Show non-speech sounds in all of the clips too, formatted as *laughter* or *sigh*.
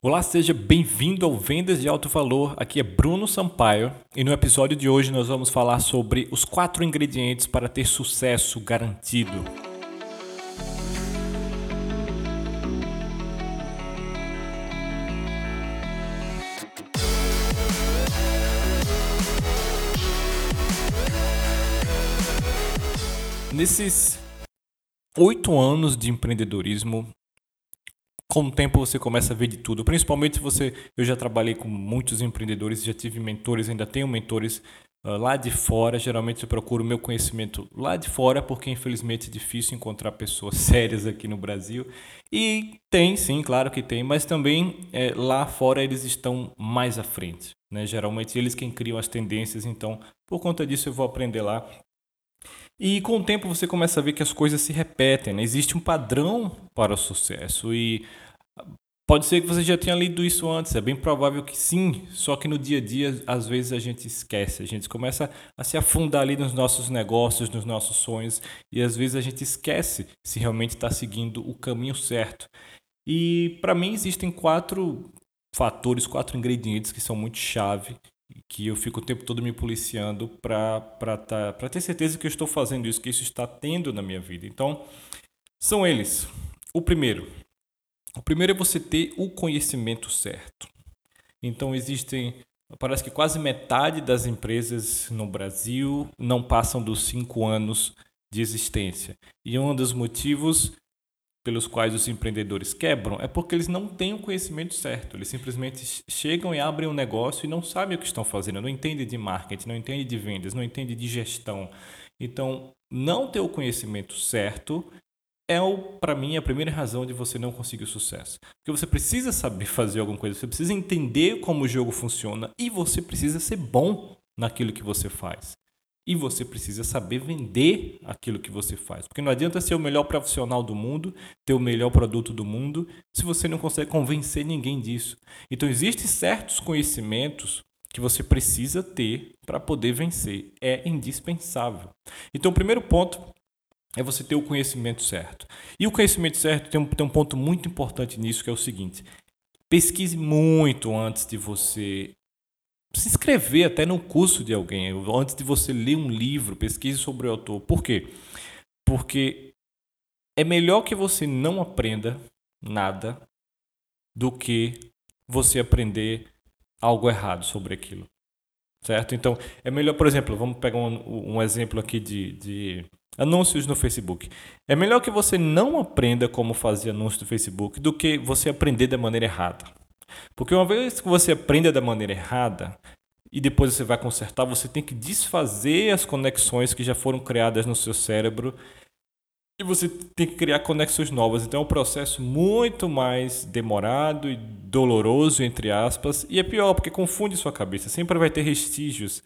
Olá, seja bem-vindo ao Vendas de Alto Valor. Aqui é Bruno Sampaio e no episódio de hoje nós vamos falar sobre os quatro ingredientes para ter sucesso garantido. Nesses oito anos de empreendedorismo, com o tempo você começa a ver de tudo. Principalmente se você. Eu já trabalhei com muitos empreendedores, já tive mentores, ainda tenho mentores uh, lá de fora. Geralmente eu procuro meu conhecimento lá de fora, porque infelizmente é difícil encontrar pessoas *laughs* sérias aqui no Brasil. E tem, sim, claro que tem, mas também é, lá fora eles estão mais à frente. Né? Geralmente eles quem criam as tendências, então por conta disso eu vou aprender lá. E com o tempo você começa a ver que as coisas se repetem, né? existe um padrão para o sucesso e pode ser que você já tenha lido isso antes, é bem provável que sim, só que no dia a dia às vezes a gente esquece, a gente começa a se afundar ali nos nossos negócios, nos nossos sonhos e às vezes a gente esquece se realmente está seguindo o caminho certo. E para mim existem quatro fatores, quatro ingredientes que são muito chave que eu fico o tempo todo me policiando para tá, ter certeza que eu estou fazendo isso, que isso está tendo na minha vida. Então, são eles. O primeiro. O primeiro é você ter o conhecimento certo. Então, existem. Parece que quase metade das empresas no Brasil não passam dos cinco anos de existência. E um dos motivos pelos quais os empreendedores quebram é porque eles não têm o conhecimento certo. Eles simplesmente chegam e abrem um negócio e não sabem o que estão fazendo, não entendem de marketing, não entendem de vendas, não entendem de gestão. Então, não ter o conhecimento certo é, para mim, a primeira razão de você não conseguir sucesso. Porque você precisa saber *laughs* fazer alguma coisa, você precisa entender como o jogo funciona e você precisa ser bom naquilo que você faz. E você precisa saber vender aquilo que você faz. Porque não adianta ser o melhor profissional do mundo, ter o melhor produto do mundo, se você não consegue convencer ninguém disso. Então, existem certos conhecimentos que você precisa ter para poder vencer. É indispensável. Então, o primeiro ponto é você ter o conhecimento certo. E o conhecimento certo tem um, tem um ponto muito importante nisso, que é o seguinte: pesquise muito antes de você se inscrever até no curso de alguém, antes de você ler um livro, pesquise sobre o autor. Por quê? Porque é melhor que você não aprenda nada do que você aprender algo errado sobre aquilo. Certo? Então, é melhor, por exemplo, vamos pegar um, um exemplo aqui de, de anúncios no Facebook. É melhor que você não aprenda como fazer anúncios no Facebook do que você aprender da maneira errada. Porque uma vez que você aprende da maneira errada e depois você vai consertar, você tem que desfazer as conexões que já foram criadas no seu cérebro e você tem que criar conexões novas. Então é um processo muito mais demorado e doloroso, entre aspas, e é pior porque confunde sua cabeça. Sempre vai ter vestígios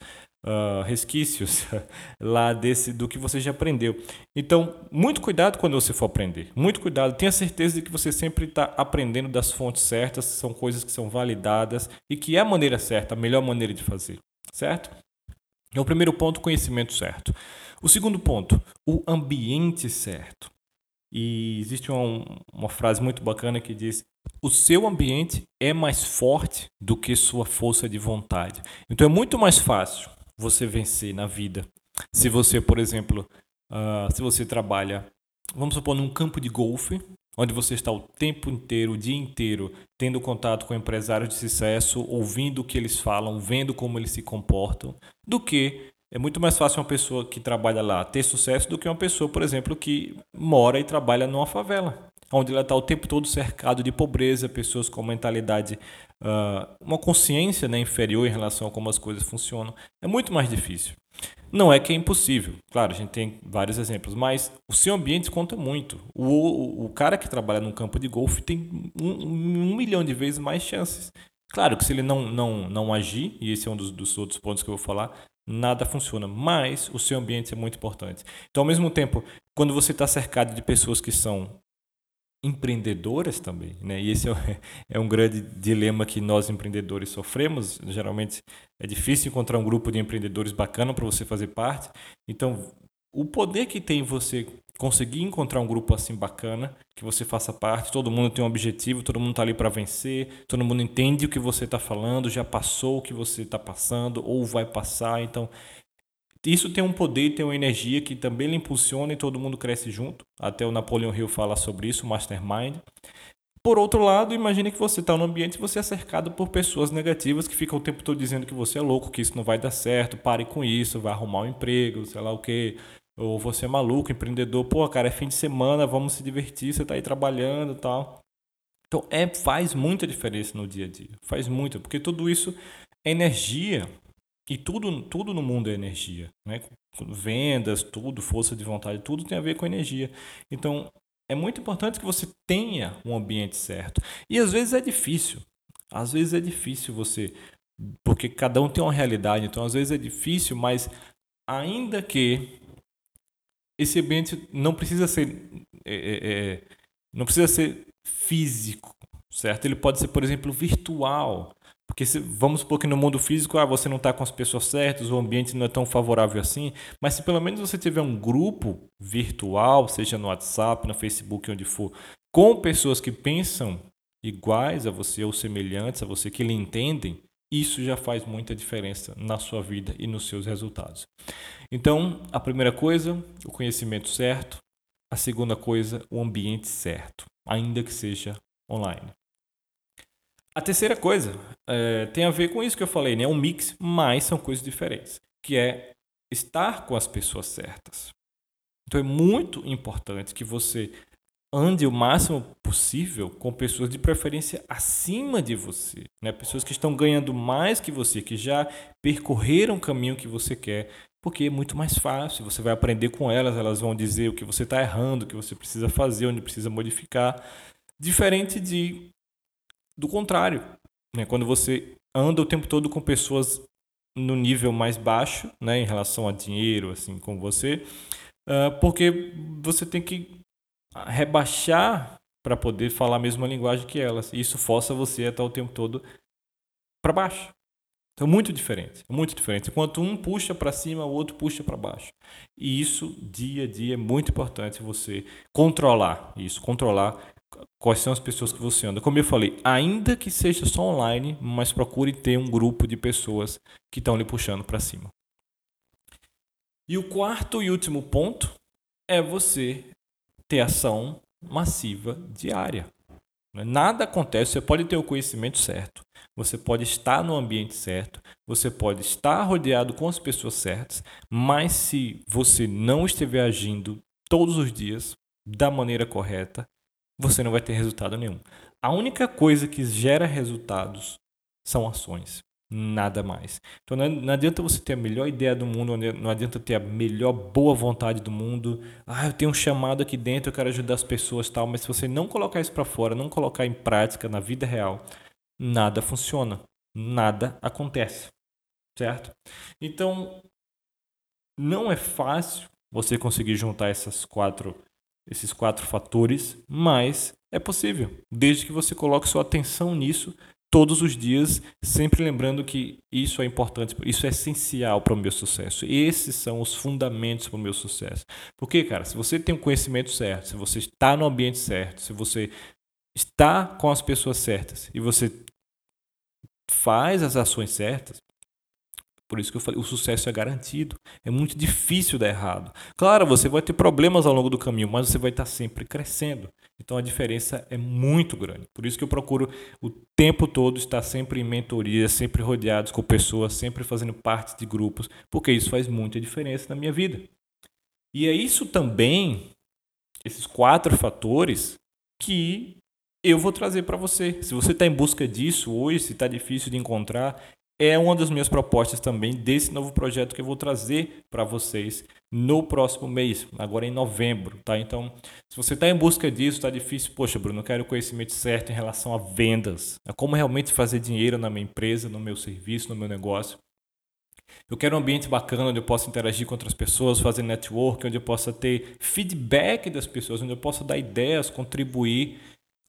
uh, resquícios *laughs* lá desse do que você já aprendeu. Então, muito cuidado quando você for aprender. Muito cuidado. Tenha certeza de que você sempre está aprendendo das fontes certas, são coisas que são validadas e que é a maneira certa, a melhor maneira de fazer. Certo? É o primeiro ponto, conhecimento certo. O segundo ponto, o ambiente certo. E existe uma, uma frase muito bacana que diz: o seu ambiente é mais forte do que sua força de vontade. Então é muito mais fácil você vencer na vida. Se você, por exemplo, uh, se você trabalha, vamos supor, num campo de golfe, onde você está o tempo inteiro, o dia inteiro, tendo contato com empresários de sucesso, ouvindo o que eles falam, vendo como eles se comportam, do que é muito mais fácil uma pessoa que trabalha lá ter sucesso do que uma pessoa, por exemplo, que mora e trabalha numa favela, onde ela está o tempo todo cercado de pobreza, pessoas com mentalidade uh, uma consciência né, inferior em relação a como as coisas funcionam, é muito mais difícil. Não é que é impossível, claro, a gente tem vários exemplos, mas o seu ambiente conta muito. O, o, o cara que trabalha no campo de golfe tem um, um, milhão de vezes mais chances. Claro que se ele não, não, não agir, e esse é um dos, dos outros pontos que eu vou falar, nada funciona. Mas o seu ambiente é muito importante. Então, ao mesmo tempo, quando você está cercado de pessoas que são empreendedoras também, né? E esse é, *laughs* é um grande dilema que nós empreendedores sofremos. Geralmente é difícil encontrar um grupo de empreendedores bacana para você fazer parte. Então, o poder que tem você conseguir encontrar um grupo assim bacana, que você faça parte, todo mundo tem um objetivo, todo mundo está ali para vencer, todo mundo entende o que você está falando, já passou o que você está passando ou vai passar, então isso tem um poder, tem uma energia que também lhe impulsiona e todo mundo cresce junto. Até o Napoleão Hill fala sobre isso, o Mastermind. Por outro lado, imagine que você está no ambiente e você é cercado por pessoas negativas que ficam o tempo todo dizendo que você é louco, que isso não vai dar certo, pare com isso, vai arrumar um emprego, sei lá o que, ou você é maluco, empreendedor, pô, cara, é fim de semana, vamos se divertir, você está aí trabalhando tal. Então, é, faz muita diferença no dia a dia, faz muito, porque tudo isso é energia e tudo, tudo no mundo é energia, né? Vendas, tudo, força de vontade, tudo tem a ver com energia. Então, é muito importante que você tenha um ambiente certo. E às vezes é difícil. Às vezes é difícil você. Porque cada um tem uma realidade, então às vezes é difícil, mas ainda que esse ambiente não precisa ser. É, é, é não precisa ser físico, certo? Ele pode ser, por exemplo, virtual. Porque se, vamos supor que no mundo físico ah, você não está com as pessoas certas, o ambiente não é tão favorável assim, mas se pelo menos você tiver um grupo virtual, seja no WhatsApp, no Facebook, onde for, com pessoas que pensam iguais a você ou semelhantes a você, que lhe entendem, isso já faz muita diferença na sua vida e nos seus resultados. Então, a primeira coisa, o conhecimento certo. A segunda coisa, o ambiente certo, ainda que seja online. A terceira coisa é, tem a ver com isso que eu falei, né? É um mix, mas são coisas diferentes, que é estar com as pessoas certas. Então é muito importante que você ande o máximo possível com pessoas de preferência acima de você, né? Pessoas que estão ganhando mais que você, que já percorreram o caminho que você quer, porque é muito mais fácil. Você vai aprender com elas, elas vão dizer o que você está errando, o que você precisa fazer, onde precisa modificar, diferente de do contrário, né? quando você anda o tempo todo com pessoas no nível mais baixo, né, em relação a dinheiro, assim, com você, uh, porque você tem que rebaixar para poder falar a mesma linguagem que elas. E isso força você a estar o tempo todo para baixo. Então, muito diferente, muito diferente. Enquanto um puxa para cima, o outro puxa para baixo. E isso, dia a dia, é muito importante você controlar isso, controlar quais são as pessoas que você anda. Como eu falei, ainda que seja só online, mas procure ter um grupo de pessoas que estão lhe puxando para cima. E o quarto e último ponto é você ter ação massiva diária. Nada acontece, você pode ter o conhecimento certo, você pode estar no ambiente certo, você pode estar rodeado com as pessoas certas, mas se você não estiver agindo todos os dias da maneira correta, você não vai ter resultado nenhum. A única coisa que gera resultados são ações, nada mais. Então não adianta você ter a melhor ideia do mundo, não adianta ter a melhor boa vontade do mundo. Ah, eu tenho um chamado aqui dentro, eu quero ajudar as pessoas, tal, mas se você não colocar isso para fora, não colocar em prática na vida real, nada funciona, nada acontece, certo? Então não é fácil você conseguir juntar essas quatro esses quatro fatores, mas é possível, desde que você coloque sua atenção nisso todos os dias, sempre lembrando que isso é importante, isso é essencial para o meu sucesso. Esses são os fundamentos para o meu sucesso. Porque, cara, se você tem o conhecimento certo, se você está no ambiente certo, se você está com as pessoas certas e você faz as ações certas, por isso que eu falei, o sucesso é garantido. É muito difícil dar errado. Claro, você vai ter problemas ao longo do caminho, mas você vai estar sempre crescendo. Então a diferença é muito grande. Por isso que eu procuro o tempo todo estar sempre em mentoria, sempre rodeados com pessoas, sempre fazendo parte de grupos, porque isso faz muita diferença na minha vida. E é isso também, esses quatro fatores, que eu vou trazer para você. Se você está em busca disso hoje, se está difícil de encontrar, é uma das minhas propostas também desse novo projeto que eu vou trazer para vocês no próximo mês, agora em novembro, tá? Então, se você está em busca disso, está difícil, poxa, Bruno, eu quero o conhecimento certo em relação a vendas, a como realmente fazer dinheiro na minha empresa, no meu serviço, no meu negócio. Eu quero um ambiente bacana onde eu possa interagir com outras pessoas, fazer network, onde eu possa ter feedback das pessoas, onde eu possa dar ideias, contribuir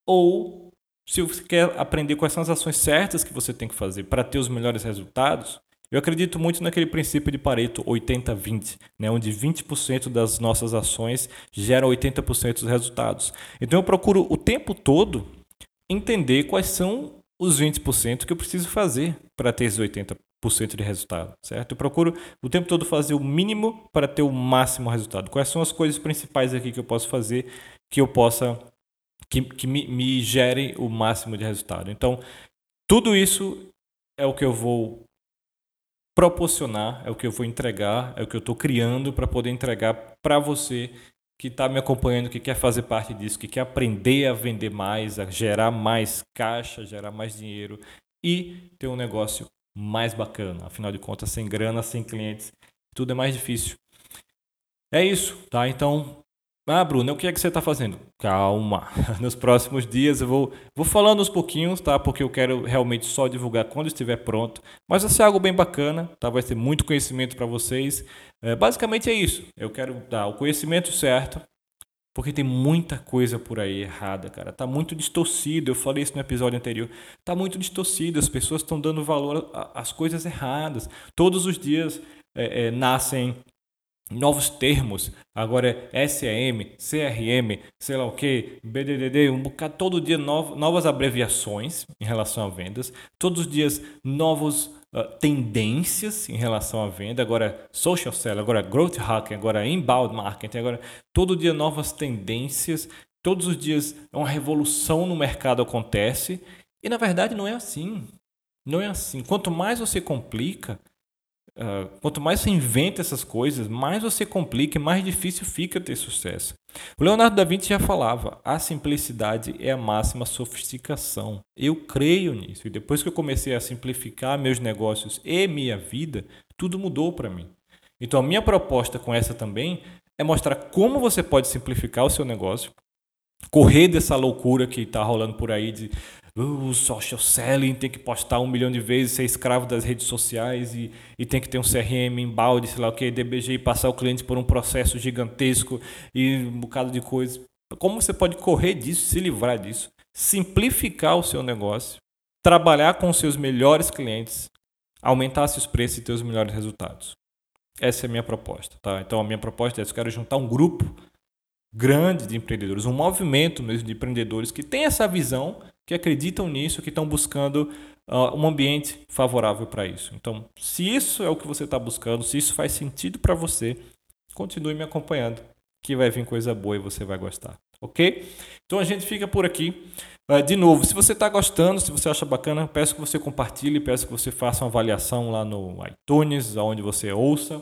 ou se você quer aprender quais são as ações certas que você tem que fazer para ter os melhores resultados, Eu acredito muito naquele princípio de Pareto 80-20, né, onde 20% das nossas ações geram 80% dos resultados. Então eu procuro o tempo todo entender quais são os 20% que eu preciso fazer para ter esses 80% de resultado, certo? Eu procuro o tempo todo fazer o mínimo para ter o máximo resultado. Quais são as coisas principais aqui que eu posso fazer que eu possa que, que me, me gerem o máximo de resultado. Então, tudo isso é o que eu vou proporcionar, é o que eu vou entregar, é o que eu estou criando para poder entregar para você que está me acompanhando, que quer fazer parte disso, que quer aprender a vender mais, a gerar mais caixa, gerar mais dinheiro e ter um negócio mais bacana. Afinal de contas, sem grana, sem clientes, tudo é mais difícil. É isso, tá? Então, ah, Bruno, o que é que você está fazendo? Calma, *laughs* nos próximos dias eu vou, vou falando uns pouquinhos, tá? Porque eu quero realmente só divulgar quando estiver pronto. Mas vai ser algo bem bacana, tá? Vai ter muito conhecimento para vocês. É, basicamente é isso. Eu quero dar o conhecimento certo, porque tem muita coisa por aí errada, cara. Tá muito distorcido. Eu falei isso no episódio anterior. Tá muito distorcido. As pessoas estão dando valor às coisas erradas. Todos os dias é, é, nascem novos termos. Agora é SEM, CRM, sei lá o que, BDDD, um bocado, todo dia novas abreviações em relação a vendas, todos os dias novos uh, tendências em relação à venda. Agora social selling, agora growth hacking, agora inbound marketing, agora todo dia novas tendências. Todos os dias uma revolução no mercado acontece e na verdade não é assim. Não é assim. Quanto mais você complica, Uh, quanto mais você inventa essas coisas, mais você complica e mais difícil fica ter sucesso. O Leonardo da Vinci já falava: a simplicidade é a máxima sofisticação. Eu creio nisso. E depois que eu comecei a simplificar meus negócios e minha vida, tudo mudou para mim. Então, a minha proposta com essa também é mostrar como você pode simplificar o seu negócio, correr dessa loucura que está rolando por aí de o social selling, tem que postar um milhão de vezes, ser escravo das redes sociais e, e tem que ter um CRM em balde, sei lá o que, DBG e passar o cliente por um processo gigantesco e um bocado de coisas. Como você pode correr disso, se livrar disso, simplificar o seu negócio, trabalhar com seus melhores clientes, aumentar seus preços e ter os melhores resultados. Essa é a minha proposta. Tá? Então, a minha proposta é: eu quero juntar um grupo grande de empreendedores, um movimento mesmo de empreendedores que tem essa visão que acreditam nisso, que estão buscando uh, um ambiente favorável para isso. Então, se isso é o que você está buscando, se isso faz sentido para você, continue me acompanhando, que vai vir coisa boa e você vai gostar. Ok? Então a gente fica por aqui. Uh, de novo, se você está gostando, se você acha bacana, peço que você compartilhe, peço que você faça uma avaliação lá no iTunes, onde você ouça,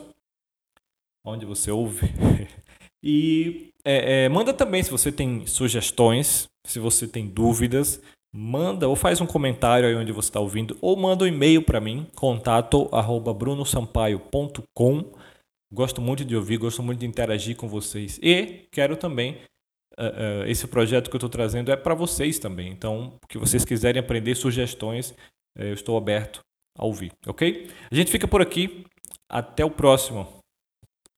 onde você ouve. *laughs* e é, é, manda também se você tem sugestões, se você tem dúvidas, manda ou faz um comentário aí onde você está ouvindo, ou manda um e-mail para mim, contato arroba brunosampaio.com. Gosto muito de ouvir, gosto muito de interagir com vocês. E quero também, uh, uh, esse projeto que eu estou trazendo é para vocês também. Então, que vocês quiserem aprender sugestões, uh, eu estou aberto a ouvir, ok? A gente fica por aqui. Até o próximo.